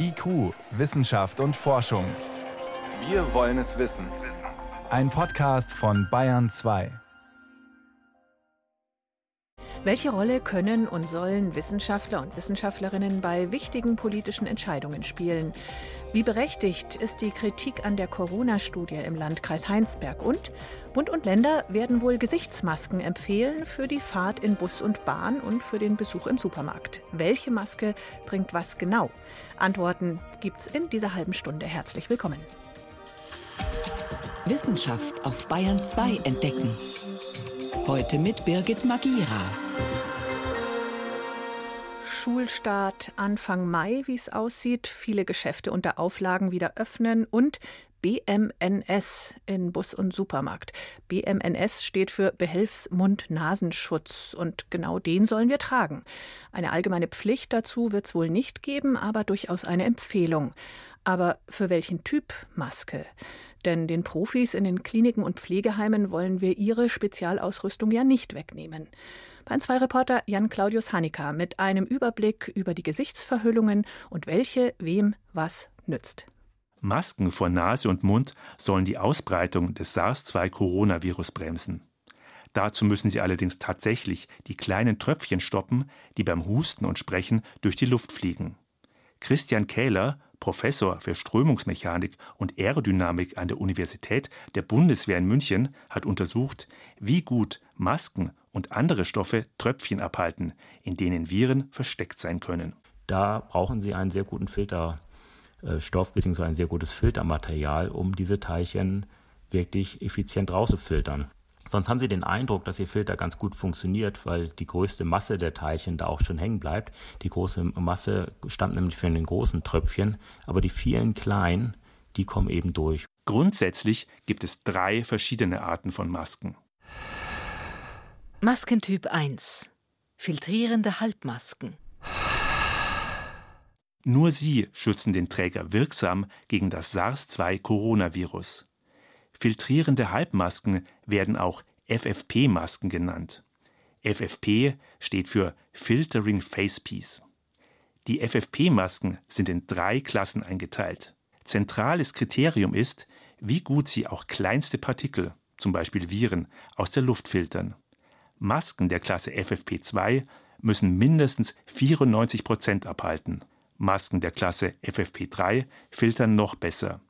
IQ, Wissenschaft und Forschung. Wir wollen es wissen. Ein Podcast von Bayern 2. Welche Rolle können und sollen Wissenschaftler und Wissenschaftlerinnen bei wichtigen politischen Entscheidungen spielen? Wie berechtigt ist die Kritik an der Corona-Studie im Landkreis Heinsberg? Und Bund und Länder werden wohl Gesichtsmasken empfehlen für die Fahrt in Bus und Bahn und für den Besuch im Supermarkt. Welche Maske bringt was genau? Antworten gibt's in dieser halben Stunde. Herzlich willkommen. Wissenschaft auf Bayern 2 entdecken. Heute mit Birgit Magira. Schulstart Anfang Mai, wie es aussieht, viele Geschäfte unter Auflagen wieder öffnen und BMNS in Bus und Supermarkt. BMNS steht für Behelfsmund-Nasenschutz und genau den sollen wir tragen. Eine allgemeine Pflicht dazu wird es wohl nicht geben, aber durchaus eine Empfehlung. Aber für welchen Typ Maske? Denn den Profis in den Kliniken und Pflegeheimen wollen wir ihre Spezialausrüstung ja nicht wegnehmen. Bayern 2 Reporter Jan Claudius Hanika mit einem Überblick über die Gesichtsverhüllungen und welche wem was nützt. Masken vor Nase und Mund sollen die Ausbreitung des SARS-2-Coronavirus bremsen. Dazu müssen sie allerdings tatsächlich die kleinen Tröpfchen stoppen, die beim Husten und Sprechen durch die Luft fliegen. Christian Kähler, Professor für Strömungsmechanik und Aerodynamik an der Universität der Bundeswehr in München, hat untersucht, wie gut Masken und andere Stoffe Tröpfchen abhalten, in denen Viren versteckt sein können. Da brauchen Sie einen sehr guten Filterstoff bzw. ein sehr gutes Filtermaterial, um diese Teilchen wirklich effizient rauszufiltern. Sonst haben Sie den Eindruck, dass Ihr Filter ganz gut funktioniert, weil die größte Masse der Teilchen da auch schon hängen bleibt. Die große Masse stammt nämlich von den großen Tröpfchen, aber die vielen kleinen, die kommen eben durch. Grundsätzlich gibt es drei verschiedene Arten von Masken. Maskentyp 1. Filtrierende Halbmasken. Nur sie schützen den Träger wirksam gegen das SARS-2-Coronavirus. Filtrierende Halbmasken werden auch FFP-Masken genannt. FFP steht für Filtering Facepiece. Die FFP-Masken sind in drei Klassen eingeteilt. Zentrales Kriterium ist, wie gut sie auch kleinste Partikel, zum Beispiel Viren, aus der Luft filtern. Masken der Klasse FFP2 müssen mindestens 94 Prozent abhalten. Masken der Klasse FFP3 filtern noch besser.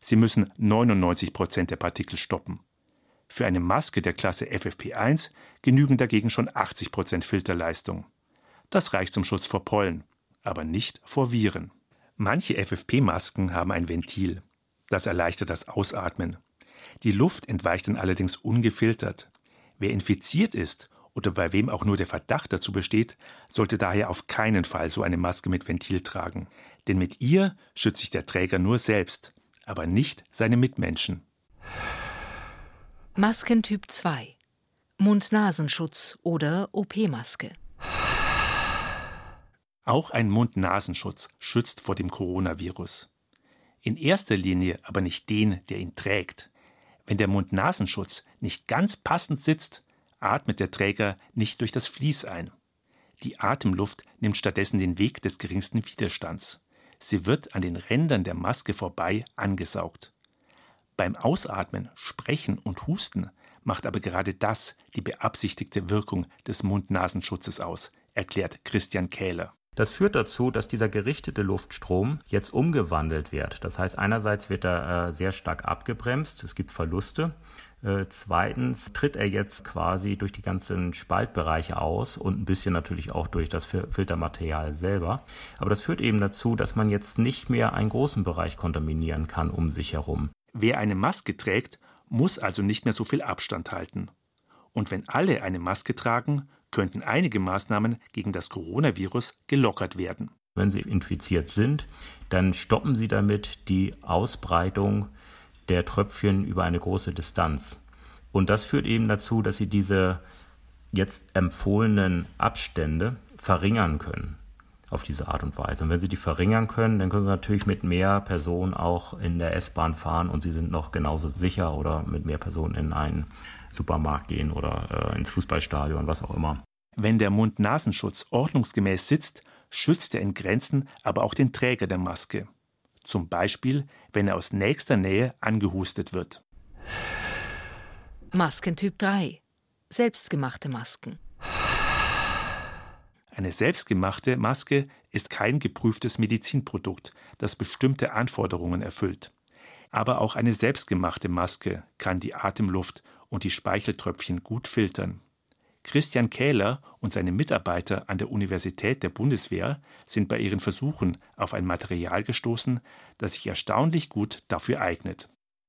Sie müssen 99 Prozent der Partikel stoppen. Für eine Maske der Klasse FFP1 genügen dagegen schon 80 Prozent Filterleistung. Das reicht zum Schutz vor Pollen, aber nicht vor Viren. Manche FFP-Masken haben ein Ventil. Das erleichtert das Ausatmen. Die Luft entweicht dann allerdings ungefiltert. Wer infiziert ist oder bei wem auch nur der Verdacht dazu besteht, sollte daher auf keinen Fall so eine Maske mit Ventil tragen. Denn mit ihr schützt sich der Träger nur selbst aber nicht seine Mitmenschen. Maskentyp 2 Mund-Nasenschutz oder OP-Maske. Auch ein Mund-Nasenschutz schützt vor dem Coronavirus. In erster Linie aber nicht den, der ihn trägt. Wenn der Mund-Nasenschutz nicht ganz passend sitzt, atmet der Träger nicht durch das Vlies ein. Die Atemluft nimmt stattdessen den Weg des geringsten Widerstands. Sie wird an den Rändern der Maske vorbei angesaugt. Beim Ausatmen, Sprechen und Husten macht aber gerade das die beabsichtigte Wirkung des Mund-Nasenschutzes aus, erklärt Christian Kähler. Das führt dazu, dass dieser gerichtete Luftstrom jetzt umgewandelt wird. Das heißt, einerseits wird er äh, sehr stark abgebremst, es gibt Verluste. Äh, zweitens tritt er jetzt quasi durch die ganzen Spaltbereiche aus und ein bisschen natürlich auch durch das Filtermaterial selber. Aber das führt eben dazu, dass man jetzt nicht mehr einen großen Bereich kontaminieren kann um sich herum. Wer eine Maske trägt, muss also nicht mehr so viel Abstand halten. Und wenn alle eine Maske tragen, könnten einige Maßnahmen gegen das Coronavirus gelockert werden. Wenn Sie infiziert sind, dann stoppen Sie damit die Ausbreitung der Tröpfchen über eine große Distanz. Und das führt eben dazu, dass Sie diese jetzt empfohlenen Abstände verringern können auf diese Art und Weise. Und wenn Sie die verringern können, dann können Sie natürlich mit mehr Personen auch in der S-Bahn fahren und Sie sind noch genauso sicher oder mit mehr Personen in einen Supermarkt gehen oder äh, ins Fußballstadion, was auch immer. Wenn der Mund-Nasenschutz ordnungsgemäß sitzt, schützt er in Grenzen aber auch den Träger der Maske. Zum Beispiel, wenn er aus nächster Nähe angehustet wird. Maskentyp 3. Selbstgemachte Masken. Eine selbstgemachte Maske ist kein geprüftes Medizinprodukt, das bestimmte Anforderungen erfüllt. Aber auch eine selbstgemachte Maske kann die Atemluft und die Speicheltröpfchen gut filtern. Christian Kähler und seine Mitarbeiter an der Universität der Bundeswehr sind bei ihren Versuchen auf ein Material gestoßen, das sich erstaunlich gut dafür eignet.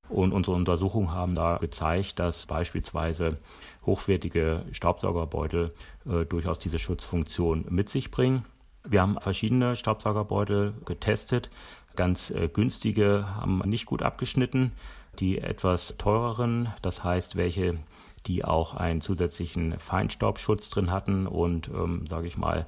Und unsere Untersuchungen haben da gezeigt, dass beispielsweise hochwertige Staubsaugerbeutel äh, durchaus diese Schutzfunktion mit sich bringen. Wir haben verschiedene Staubsaugerbeutel getestet. Ganz äh, günstige haben nicht gut abgeschnitten. Die etwas teureren, das heißt welche, die auch einen zusätzlichen Feinstaubschutz drin hatten und, ähm, sage ich mal,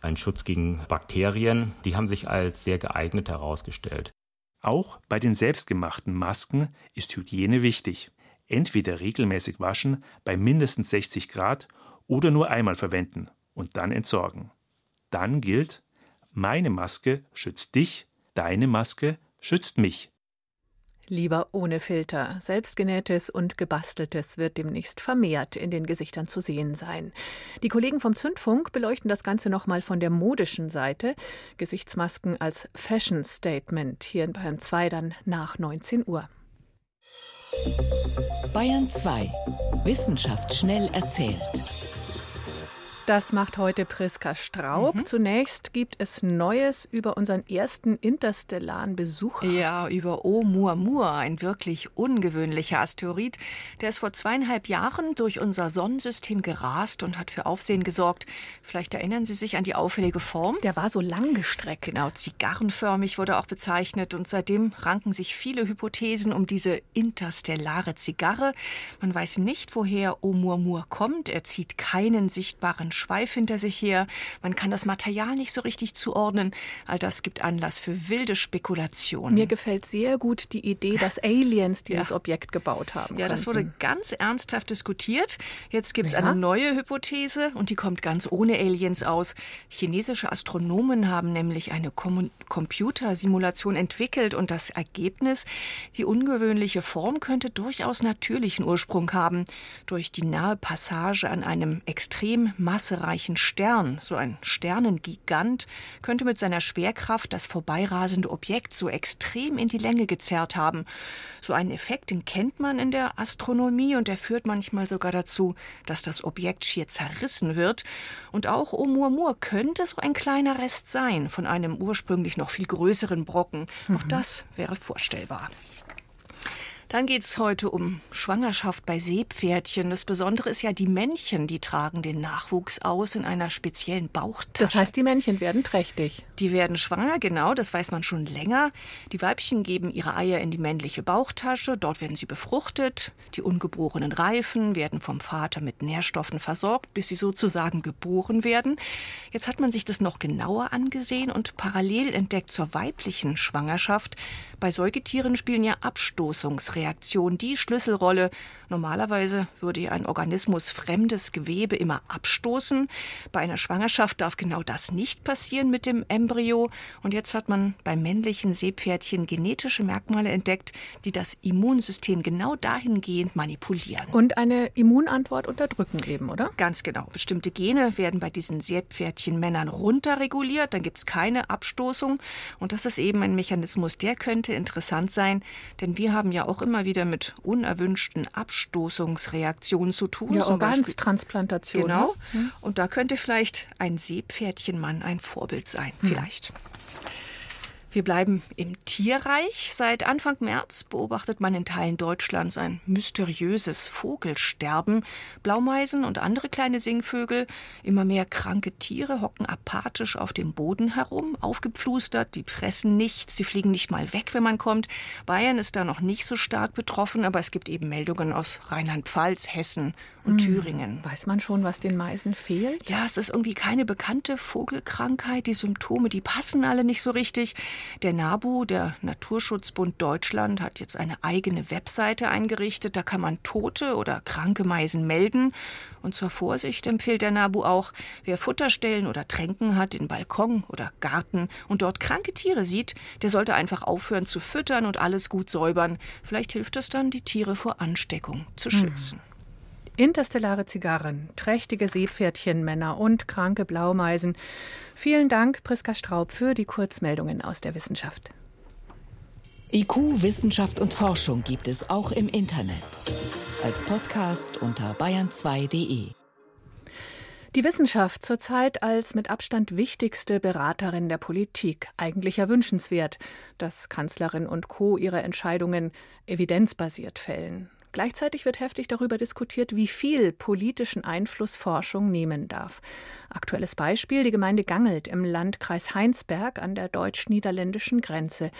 einen Schutz gegen Bakterien, die haben sich als sehr geeignet herausgestellt. Auch bei den selbstgemachten Masken ist Hygiene wichtig. Entweder regelmäßig waschen bei mindestens 60 Grad oder nur einmal verwenden und dann entsorgen. Dann gilt, meine Maske schützt dich, deine Maske schützt mich. Lieber ohne Filter. Selbstgenähtes und gebasteltes wird demnächst vermehrt in den Gesichtern zu sehen sein. Die Kollegen vom Zündfunk beleuchten das Ganze nochmal von der modischen Seite. Gesichtsmasken als Fashion Statement hier in Bayern 2 dann nach 19 Uhr. Bayern 2. Wissenschaft schnell erzählt. Das macht heute Priska Straub. Mhm. Zunächst gibt es Neues über unseren ersten interstellaren Besucher. Ja, über Oumuamua, ein wirklich ungewöhnlicher Asteroid. Der ist vor zweieinhalb Jahren durch unser Sonnensystem gerast und hat für Aufsehen gesorgt. Vielleicht erinnern Sie sich an die auffällige Form. Der war so langgestreckt. Genau, zigarrenförmig wurde auch bezeichnet. Und seitdem ranken sich viele Hypothesen um diese interstellare Zigarre. Man weiß nicht, woher Oumuamua kommt. Er zieht keinen sichtbaren Schweif hinter sich her. Man kann das Material nicht so richtig zuordnen. All das gibt Anlass für wilde Spekulationen. Mir gefällt sehr gut die Idee, dass Aliens dieses ja. Objekt gebaut haben. Ja, das wurde ganz ernsthaft diskutiert. Jetzt gibt es ja. eine neue Hypothese und die kommt ganz ohne Aliens aus. Chinesische Astronomen haben nämlich eine Kom Computersimulation entwickelt und das Ergebnis, die ungewöhnliche Form könnte durchaus natürlichen Ursprung haben. Durch die nahe Passage an einem extrem massiven massereichen Stern, so ein Sternengigant, könnte mit seiner Schwerkraft das vorbeirasende Objekt so extrem in die Länge gezerrt haben. So einen Effekt, den kennt man in der Astronomie und der führt manchmal sogar dazu, dass das Objekt schier zerrissen wird. Und auch Oumuamua könnte so ein kleiner Rest sein von einem ursprünglich noch viel größeren Brocken. Mhm. Auch das wäre vorstellbar. Dann geht es heute um Schwangerschaft bei Seepferdchen. Das Besondere ist ja, die Männchen, die tragen den Nachwuchs aus in einer speziellen Bauchtasche. Das heißt, die Männchen werden trächtig. Die werden schwanger, genau, das weiß man schon länger. Die Weibchen geben ihre Eier in die männliche Bauchtasche, dort werden sie befruchtet. Die ungeborenen Reifen werden vom Vater mit Nährstoffen versorgt, bis sie sozusagen geboren werden. Jetzt hat man sich das noch genauer angesehen und parallel entdeckt zur weiblichen Schwangerschaft. Bei Säugetieren spielen ja Abstoßungsreaktionen Reaktion die Schlüsselrolle. Normalerweise würde ein Organismus fremdes Gewebe immer abstoßen. Bei einer Schwangerschaft darf genau das nicht passieren mit dem Embryo. Und jetzt hat man beim männlichen Seepferdchen genetische Merkmale entdeckt, die das Immunsystem genau dahingehend manipulieren. Und eine Immunantwort unterdrücken eben, oder? Ganz genau. Bestimmte Gene werden bei diesen Seepferdchenmännern runterreguliert. Dann gibt es keine Abstoßung. Und das ist eben ein Mechanismus, der könnte interessant sein. Denn wir haben ja auch immer wieder mit unerwünschten Abstoßungsreaktionen zu tun. Ja, Organstransplantation. Genau. Ne? Und da könnte vielleicht ein Seepferdchenmann ein Vorbild sein. Hm. Vielleicht. Wir bleiben im Tierreich. Seit Anfang März beobachtet man in Teilen Deutschlands ein mysteriöses Vogelsterben. Blaumeisen und andere kleine Singvögel, immer mehr kranke Tiere hocken apathisch auf dem Boden herum, aufgepflustert, die fressen nichts, sie fliegen nicht mal weg, wenn man kommt. Bayern ist da noch nicht so stark betroffen, aber es gibt eben Meldungen aus Rheinland-Pfalz, Hessen und hm. Thüringen. Weiß man schon, was den Meisen fehlt? Ja, es ist irgendwie keine bekannte Vogelkrankheit. Die Symptome, die passen alle nicht so richtig. Der NABU, der Naturschutzbund Deutschland, hat jetzt eine eigene Webseite eingerichtet. Da kann man tote oder kranke Meisen melden. Und zur Vorsicht empfiehlt der NABU auch, wer Futterstellen oder Tränken hat in Balkon oder Garten und dort kranke Tiere sieht, der sollte einfach aufhören zu füttern und alles gut säubern. Vielleicht hilft es dann, die Tiere vor Ansteckung zu hm. schützen. Hm. Interstellare Zigarren, trächtige Seepferdchenmänner und kranke Blaumeisen. Vielen Dank, Priska Straub, für die Kurzmeldungen aus der Wissenschaft. IQ, Wissenschaft und Forschung gibt es auch im Internet. Als Podcast unter bayern2.de. Die Wissenschaft zurzeit als mit Abstand wichtigste Beraterin der Politik. Eigentlich ja wünschenswert, dass Kanzlerin und Co. ihre Entscheidungen evidenzbasiert fällen. Gleichzeitig wird heftig darüber diskutiert, wie viel politischen Einfluss Forschung nehmen darf. Aktuelles Beispiel die Gemeinde Gangelt im Landkreis Heinsberg an der deutsch-niederländischen Grenze.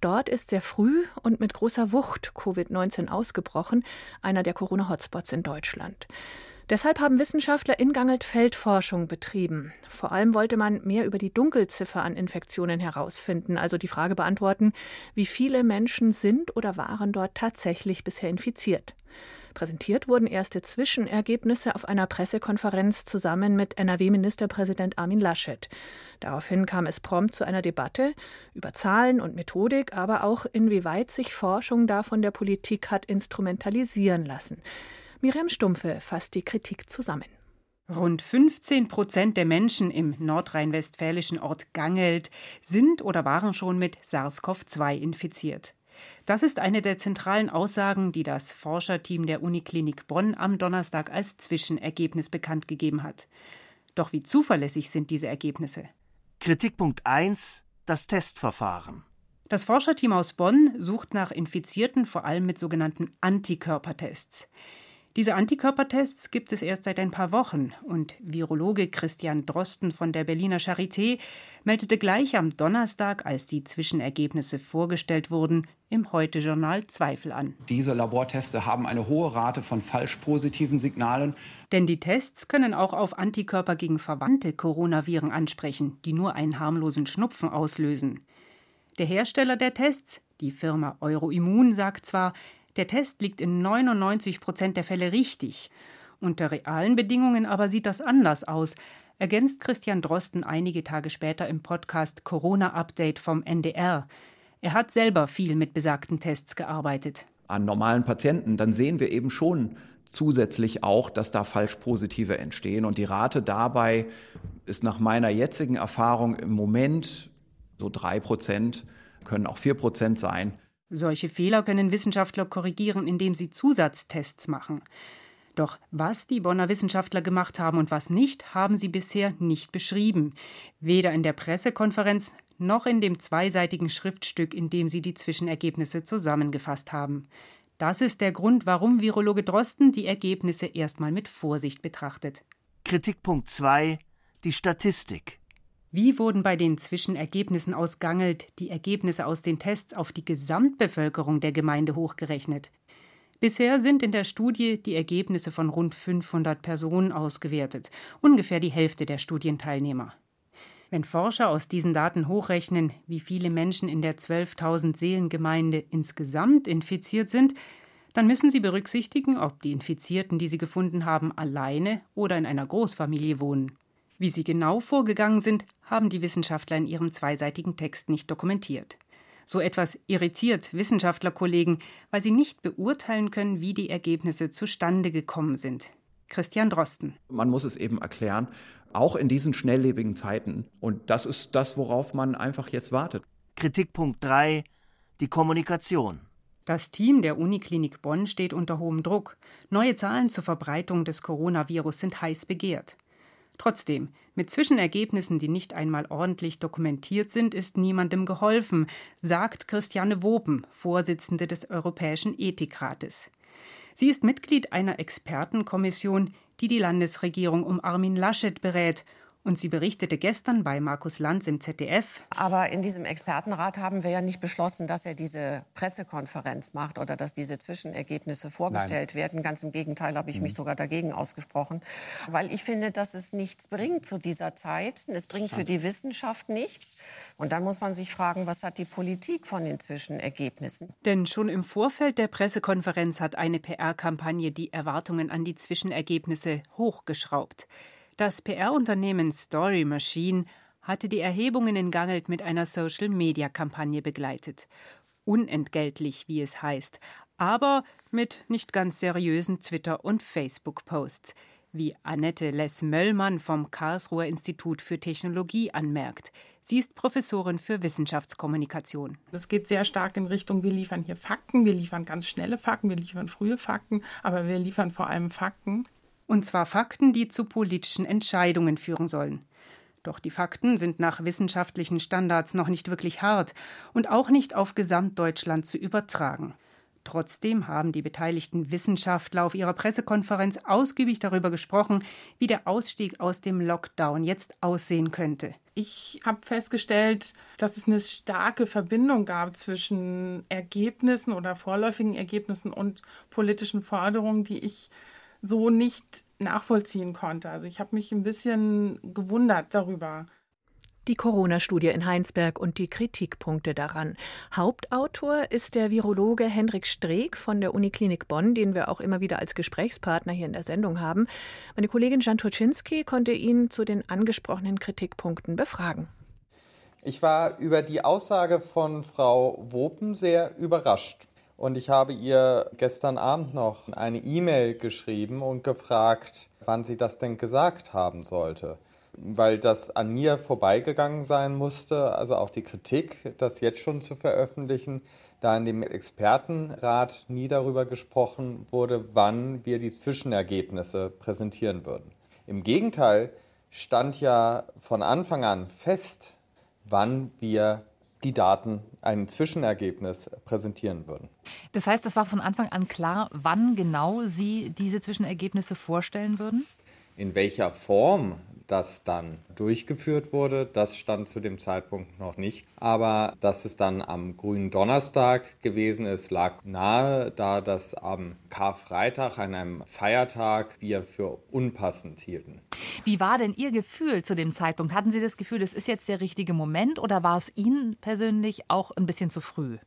Dort ist sehr früh und mit großer Wucht Covid-19 ausgebrochen, einer der Corona-Hotspots in Deutschland. Deshalb haben Wissenschaftler in Gangelt Feldforschung betrieben. Vor allem wollte man mehr über die Dunkelziffer an Infektionen herausfinden, also die Frage beantworten, wie viele Menschen sind oder waren dort tatsächlich bisher infiziert. Präsentiert wurden erste Zwischenergebnisse auf einer Pressekonferenz zusammen mit NRW-Ministerpräsident Armin Laschet. Daraufhin kam es prompt zu einer Debatte über Zahlen und Methodik, aber auch inwieweit sich Forschung da von der Politik hat instrumentalisieren lassen. Miriam Stumpfe fasst die Kritik zusammen. Rund 15 Prozent der Menschen im nordrhein-westfälischen Ort Gangelt sind oder waren schon mit SARS-CoV-2 infiziert. Das ist eine der zentralen Aussagen, die das Forscherteam der Uniklinik Bonn am Donnerstag als Zwischenergebnis bekannt gegeben hat. Doch wie zuverlässig sind diese Ergebnisse? Kritikpunkt 1 das Testverfahren. Das Forscherteam aus Bonn sucht nach Infizierten vor allem mit sogenannten Antikörpertests. Diese Antikörpertests gibt es erst seit ein paar Wochen und Virologe Christian Drosten von der Berliner Charité meldete gleich am Donnerstag, als die Zwischenergebnisse vorgestellt wurden, im Heute-Journal Zweifel an. Diese Laborteste haben eine hohe Rate von falsch positiven Signalen. Denn die Tests können auch auf Antikörper gegen verwandte Coronaviren ansprechen, die nur einen harmlosen Schnupfen auslösen. Der Hersteller der Tests, die Firma Euroimmun, sagt zwar, der Test liegt in 99 Prozent der Fälle richtig. Unter realen Bedingungen aber sieht das anders aus, ergänzt Christian Drosten einige Tage später im Podcast Corona Update vom NDR. Er hat selber viel mit besagten Tests gearbeitet. An normalen Patienten, dann sehen wir eben schon zusätzlich auch, dass da Falschpositive entstehen. Und die Rate dabei ist nach meiner jetzigen Erfahrung im Moment so drei Prozent, können auch vier Prozent sein. Solche Fehler können Wissenschaftler korrigieren, indem sie Zusatztests machen. Doch was die Bonner Wissenschaftler gemacht haben und was nicht, haben sie bisher nicht beschrieben. Weder in der Pressekonferenz noch in dem zweiseitigen Schriftstück, in dem sie die Zwischenergebnisse zusammengefasst haben. Das ist der Grund, warum Virologe Drosten die Ergebnisse erstmal mit Vorsicht betrachtet. Kritikpunkt 2 Die Statistik. Wie wurden bei den Zwischenergebnissen aus Gangelt die Ergebnisse aus den Tests auf die Gesamtbevölkerung der Gemeinde hochgerechnet? Bisher sind in der Studie die Ergebnisse von rund 500 Personen ausgewertet, ungefähr die Hälfte der Studienteilnehmer. Wenn Forscher aus diesen Daten hochrechnen, wie viele Menschen in der 12.000 Seelengemeinde insgesamt infiziert sind, dann müssen sie berücksichtigen, ob die Infizierten, die sie gefunden haben, alleine oder in einer Großfamilie wohnen. Wie sie genau vorgegangen sind, haben die Wissenschaftler in ihrem zweiseitigen Text nicht dokumentiert. So etwas irritiert Wissenschaftlerkollegen, weil sie nicht beurteilen können, wie die Ergebnisse zustande gekommen sind. Christian Drosten. Man muss es eben erklären, auch in diesen schnelllebigen Zeiten. Und das ist das, worauf man einfach jetzt wartet. Kritikpunkt 3. Die Kommunikation. Das Team der Uniklinik Bonn steht unter hohem Druck. Neue Zahlen zur Verbreitung des Coronavirus sind heiß begehrt. Trotzdem, mit Zwischenergebnissen, die nicht einmal ordentlich dokumentiert sind, ist niemandem geholfen, sagt Christiane Wopen, Vorsitzende des Europäischen Ethikrates. Sie ist Mitglied einer Expertenkommission, die die Landesregierung um Armin Laschet berät Und sie berichtete gestern bei Markus Lanz im ZDF. Aber in diesem Expertenrat haben wir ja nicht beschlossen, dass er diese Pressekonferenz macht oder dass diese Zwischenergebnisse vorgestellt Nein. werden. Ganz im Gegenteil habe ich mich mhm. sogar dagegen ausgesprochen, weil ich finde, dass es nichts bringt zu dieser Zeit. Es bringt für die Wissenschaft nichts. Und dann muss man sich fragen, was hat die Politik von den Zwischenergebnissen? Denn schon im Vorfeld der Pressekonferenz hat eine PR-Kampagne die Erwartungen an die Zwischenergebnisse hochgeschraubt. Das PR-Unternehmen Story Machine hatte die Erhebungen in Gangelt mit einer Social-Media-Kampagne begleitet. Unentgeltlich, wie es heißt, aber mit nicht ganz seriösen Twitter- und Facebook-Posts, wie Annette Less-Möllmann vom Karlsruher Institut für Technologie anmerkt. Sie ist Professorin für Wissenschaftskommunikation. Es geht sehr stark in Richtung, wir liefern hier Fakten, wir liefern ganz schnelle Fakten, wir liefern frühe Fakten, aber wir liefern vor allem Fakten. Und zwar Fakten, die zu politischen Entscheidungen führen sollen. Doch die Fakten sind nach wissenschaftlichen Standards noch nicht wirklich hart und auch nicht auf Gesamtdeutschland zu übertragen. Trotzdem haben die beteiligten Wissenschaftler auf ihrer Pressekonferenz ausgiebig darüber gesprochen, wie der Ausstieg aus dem Lockdown jetzt aussehen könnte. Ich habe festgestellt, dass es eine starke Verbindung gab zwischen Ergebnissen oder vorläufigen Ergebnissen und politischen Forderungen, die ich so nicht nachvollziehen konnte. Also ich habe mich ein bisschen gewundert darüber. Die Corona-Studie in Heinsberg und die Kritikpunkte daran. Hauptautor ist der Virologe Henrik Streeck von der Uniklinik Bonn, den wir auch immer wieder als Gesprächspartner hier in der Sendung haben. Meine Kollegin Jan Turczynski konnte ihn zu den angesprochenen Kritikpunkten befragen. Ich war über die Aussage von Frau Wopen sehr überrascht. Und ich habe ihr gestern Abend noch eine E-Mail geschrieben und gefragt, wann sie das denn gesagt haben sollte. Weil das an mir vorbeigegangen sein musste, also auch die Kritik, das jetzt schon zu veröffentlichen, da in dem Expertenrat nie darüber gesprochen wurde, wann wir die Zwischenergebnisse präsentieren würden. Im Gegenteil stand ja von Anfang an fest, wann wir die Daten ein Zwischenergebnis präsentieren würden. Das heißt, es war von Anfang an klar, wann genau Sie diese Zwischenergebnisse vorstellen würden? In welcher Form das dann durchgeführt wurde, das stand zu dem Zeitpunkt noch nicht. Aber dass es dann am grünen Donnerstag gewesen ist, lag nahe, da das am Karfreitag, an einem Feiertag, wir für unpassend hielten. Wie war denn Ihr Gefühl zu dem Zeitpunkt? Hatten Sie das Gefühl, das ist jetzt der richtige Moment oder war es Ihnen persönlich auch ein bisschen zu früh?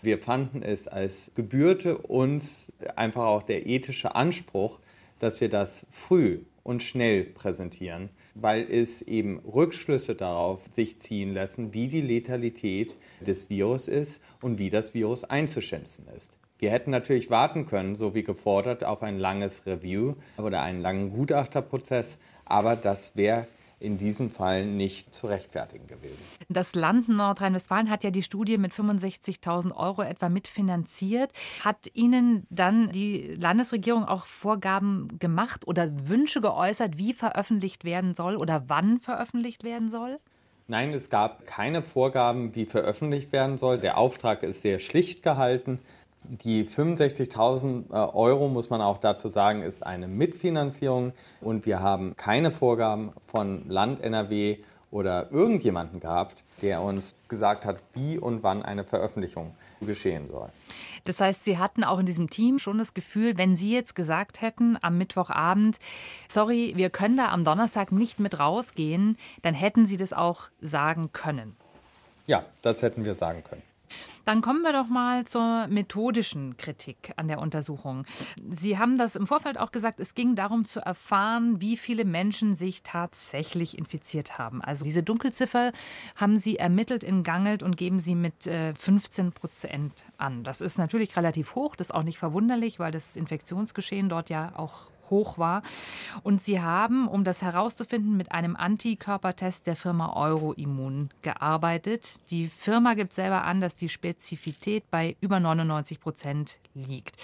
Wir fanden es als gebührte uns einfach auch der ethische Anspruch, dass wir das früh und schnell präsentieren, weil es eben Rückschlüsse darauf sich ziehen lassen, wie die Letalität des Virus ist und wie das Virus einzuschätzen ist. Wir hätten natürlich warten können, so wie gefordert, auf ein langes Review oder einen langen Gutachterprozess, aber das wäre in diesem Fall nicht zu rechtfertigen gewesen. Das Land Nordrhein-Westfalen hat ja die Studie mit 65.000 Euro etwa mitfinanziert. Hat Ihnen dann die Landesregierung auch Vorgaben gemacht oder Wünsche geäußert, wie veröffentlicht werden soll oder wann veröffentlicht werden soll? Nein, es gab keine Vorgaben, wie veröffentlicht werden soll. Der Auftrag ist sehr schlicht gehalten. Die 65.000 äh, Euro, muss man auch dazu sagen, ist eine Mitfinanzierung und wir haben keine Vorgaben von Land NRW oder irgendjemanden gehabt, der uns gesagt hat, wie und wann eine Veröffentlichung geschehen soll. Das heißt, Sie hatten auch in diesem Team schon das Gefühl, wenn Sie jetzt gesagt hätten am Mittwochabend, sorry, wir können da am Donnerstag nicht mit rausgehen, dann hätten Sie das auch sagen können. Ja, das hätten wir sagen können. Dann kommen wir doch mal zur methodischen Kritik an der Untersuchung. Sie haben das im Vorfeld auch gesagt, es ging darum zu erfahren, wie viele Menschen sich tatsächlich infiziert haben. Also diese Dunkelziffer haben Sie ermittelt in Gangelt und geben Sie mit 15 äh, Prozent an. Das ist natürlich relativ hoch, das ist auch nicht verwunderlich, weil das Infektionsgeschehen dort ja auch hoch war. Und sie haben, um das herauszufinden, mit einem Antikörpertest der Firma Euroimmun gearbeitet. Die Firma gibt selber an, dass die Spezifität bei über 99 Prozent liegt.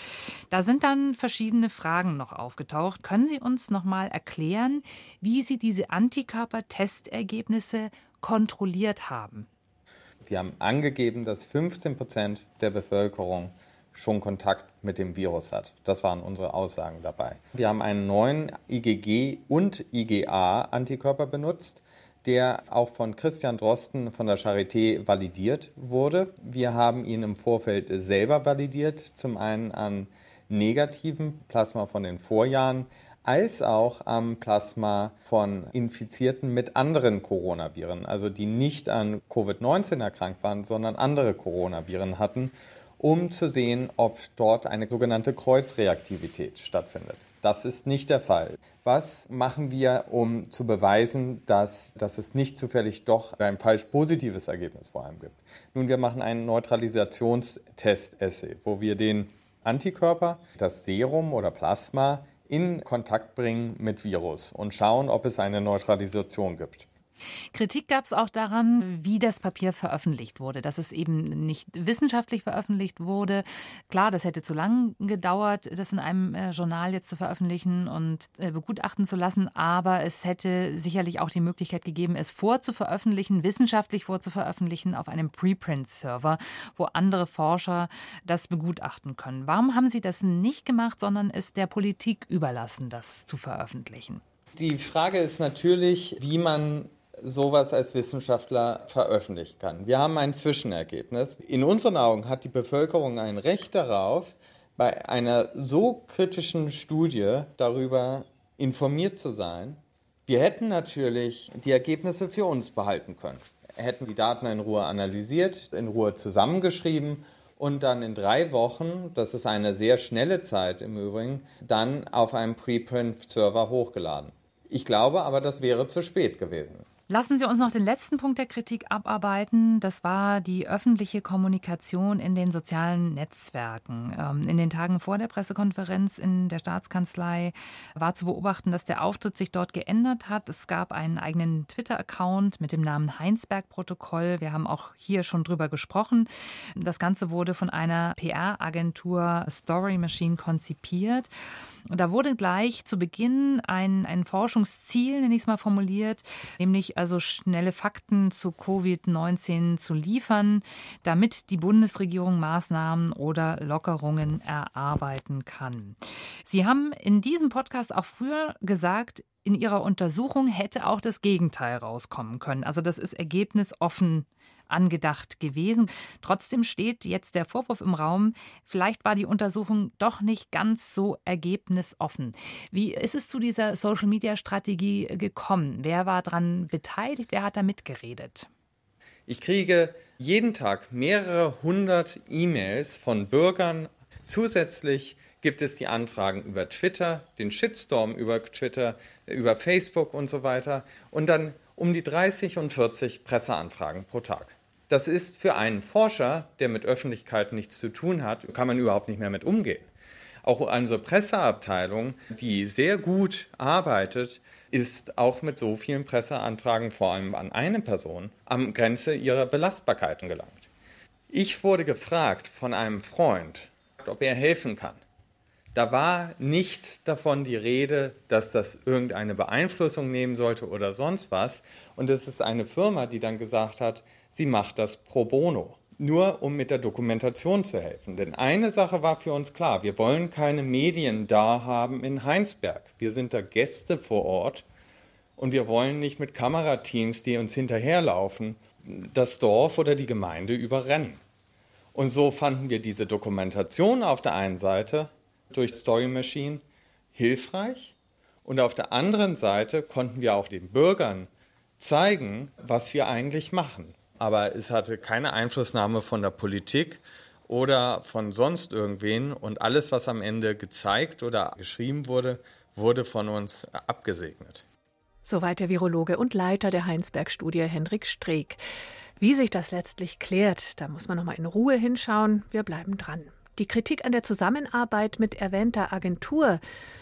Da sind dann verschiedene Fragen noch aufgetaucht. Können Sie uns noch mal erklären, wie Sie diese Antikörpertestergebnisse kontrolliert haben? Wir haben angegeben, dass 15 Prozent der Bevölkerung schon Kontakt mit dem Virus hat. Das waren unsere Aussagen dabei. Wir haben einen neuen IgG und IgA-Antikörper benutzt, der auch von Christian Drosten von der Charité validiert wurde. Wir haben ihn im Vorfeld selber validiert, zum einen an negativen Plasma von den Vorjahren, als auch am Plasma von Infizierten mit anderen Coronaviren, also die nicht an Covid-19 erkrankt waren, sondern andere Coronaviren hatten um zu sehen, ob dort eine sogenannte Kreuzreaktivität stattfindet. Das ist nicht der Fall. Was machen wir, um zu beweisen, dass, dass es nicht zufällig doch ein falsch positives Ergebnis vor allem gibt? Nun, wir machen einen Neutralisationstest-Essay, wo wir den Antikörper, das Serum oder Plasma in Kontakt bringen mit Virus und schauen, ob es eine Neutralisation gibt. Kritik gab es auch daran, wie das Papier veröffentlicht wurde, dass es eben nicht wissenschaftlich veröffentlicht wurde. Klar, das hätte zu lang gedauert, das in einem äh, Journal jetzt zu veröffentlichen und äh, begutachten zu lassen, aber es hätte sicherlich auch die Möglichkeit gegeben, es vorzuveröffentlichen, wissenschaftlich vorzuveröffentlichen auf einem Preprint-Server, wo andere Forscher das begutachten können. Warum haben Sie das nicht gemacht, sondern es der Politik überlassen, das zu veröffentlichen? Die Frage ist natürlich, wie man sowas als Wissenschaftler veröffentlichen kann. Wir haben ein Zwischenergebnis. In unseren Augen hat die Bevölkerung ein Recht darauf, bei einer so kritischen Studie darüber informiert zu sein. Wir hätten natürlich die Ergebnisse für uns behalten können, hätten die Daten in Ruhe analysiert, in Ruhe zusammengeschrieben und dann in drei Wochen, das ist eine sehr schnelle Zeit im Übrigen, dann auf einem Preprint-Server hochgeladen. Ich glaube aber, das wäre zu spät gewesen. Lassen Sie uns noch den letzten Punkt der Kritik abarbeiten. Das war die öffentliche Kommunikation in den sozialen Netzwerken. Ähm, in den Tagen vor der Pressekonferenz in der Staatskanzlei war zu beobachten, dass der Auftritt sich dort geändert hat. Es gab einen eigenen Twitter-Account mit dem Namen Heinsberg-Protokoll. Wir haben auch hier schon drüber gesprochen. Das Ganze wurde von einer PR-Agentur Story Machine konzipiert. Da wurde gleich zu Beginn ein, ein Forschungsziel, nenne ich es mal formuliert, nämlich also schnelle Fakten zu Covid-19 zu liefern, damit die Bundesregierung Maßnahmen oder Lockerungen erarbeiten kann. Sie haben in diesem Podcast auch früher gesagt, in Ihrer Untersuchung hätte auch das Gegenteil rauskommen können. Also das ist ergebnisoffen angedacht gewesen. Trotzdem steht jetzt der Vorwurf im Raum, vielleicht war die Untersuchung doch nicht ganz so ergebnisoffen. Wie ist es zu dieser Social-Media-Strategie gekommen? Wer war daran beteiligt? Wer hat da mitgeredet? Ich kriege jeden Tag mehrere hundert E-Mails von Bürgern. Zusätzlich gibt es die Anfragen über Twitter, den Shitstorm über Twitter, über Facebook und so weiter. Und dann um die 30 und 40 Presseanfragen pro Tag. Das ist für einen Forscher, der mit Öffentlichkeit nichts zu tun hat, kann man überhaupt nicht mehr mit umgehen. Auch unsere Presseabteilung, die sehr gut arbeitet, ist auch mit so vielen Presseanfragen, vor allem an eine Person, am Grenze ihrer Belastbarkeiten gelangt. Ich wurde gefragt von einem Freund, ob er helfen kann. Da war nicht davon die Rede, dass das irgendeine Beeinflussung nehmen sollte oder sonst was. Und es ist eine Firma, die dann gesagt hat, sie macht das pro bono. Nur um mit der Dokumentation zu helfen. Denn eine Sache war für uns klar, wir wollen keine Medien da haben in Heinsberg. Wir sind da Gäste vor Ort und wir wollen nicht mit Kamerateams, die uns hinterherlaufen, das Dorf oder die Gemeinde überrennen. Und so fanden wir diese Dokumentation auf der einen Seite durch Story Machine hilfreich und auf der anderen Seite konnten wir auch den Bürgern zeigen, was wir eigentlich machen aber es hatte keine Einflussnahme von der Politik oder von sonst irgendwen und alles, was am Ende gezeigt oder geschrieben wurde, wurde von uns abgesegnet. Soweit der Virologe und Leiter der Heinsberg-Studie Henrik Streeck. Wie sich das letztlich klärt, da muss man noch mal in Ruhe hinschauen. Wir bleiben dran. Die Kritik an der Zusammenarbeit mit erwähnter Agentur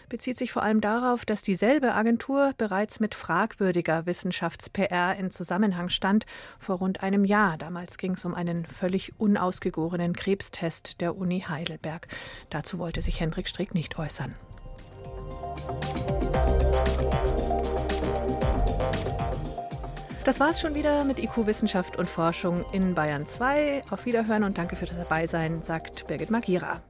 bezieht sich vor allem darauf, dass dieselbe Agentur bereits mit fragwürdiger Wissenschafts-PR in Zusammenhang stand vor rund einem Jahr. Damals ging es um einen völlig unausgegorenen Krebstest der Uni Heidelberg. Dazu wollte sich Hendrik Strick nicht äußern. Das war's schon wieder mit IQ Wissenschaft und Forschung in Bayern 2. Auf Wiederhören und danke für das Dabeisein, sagt Birgit Magira.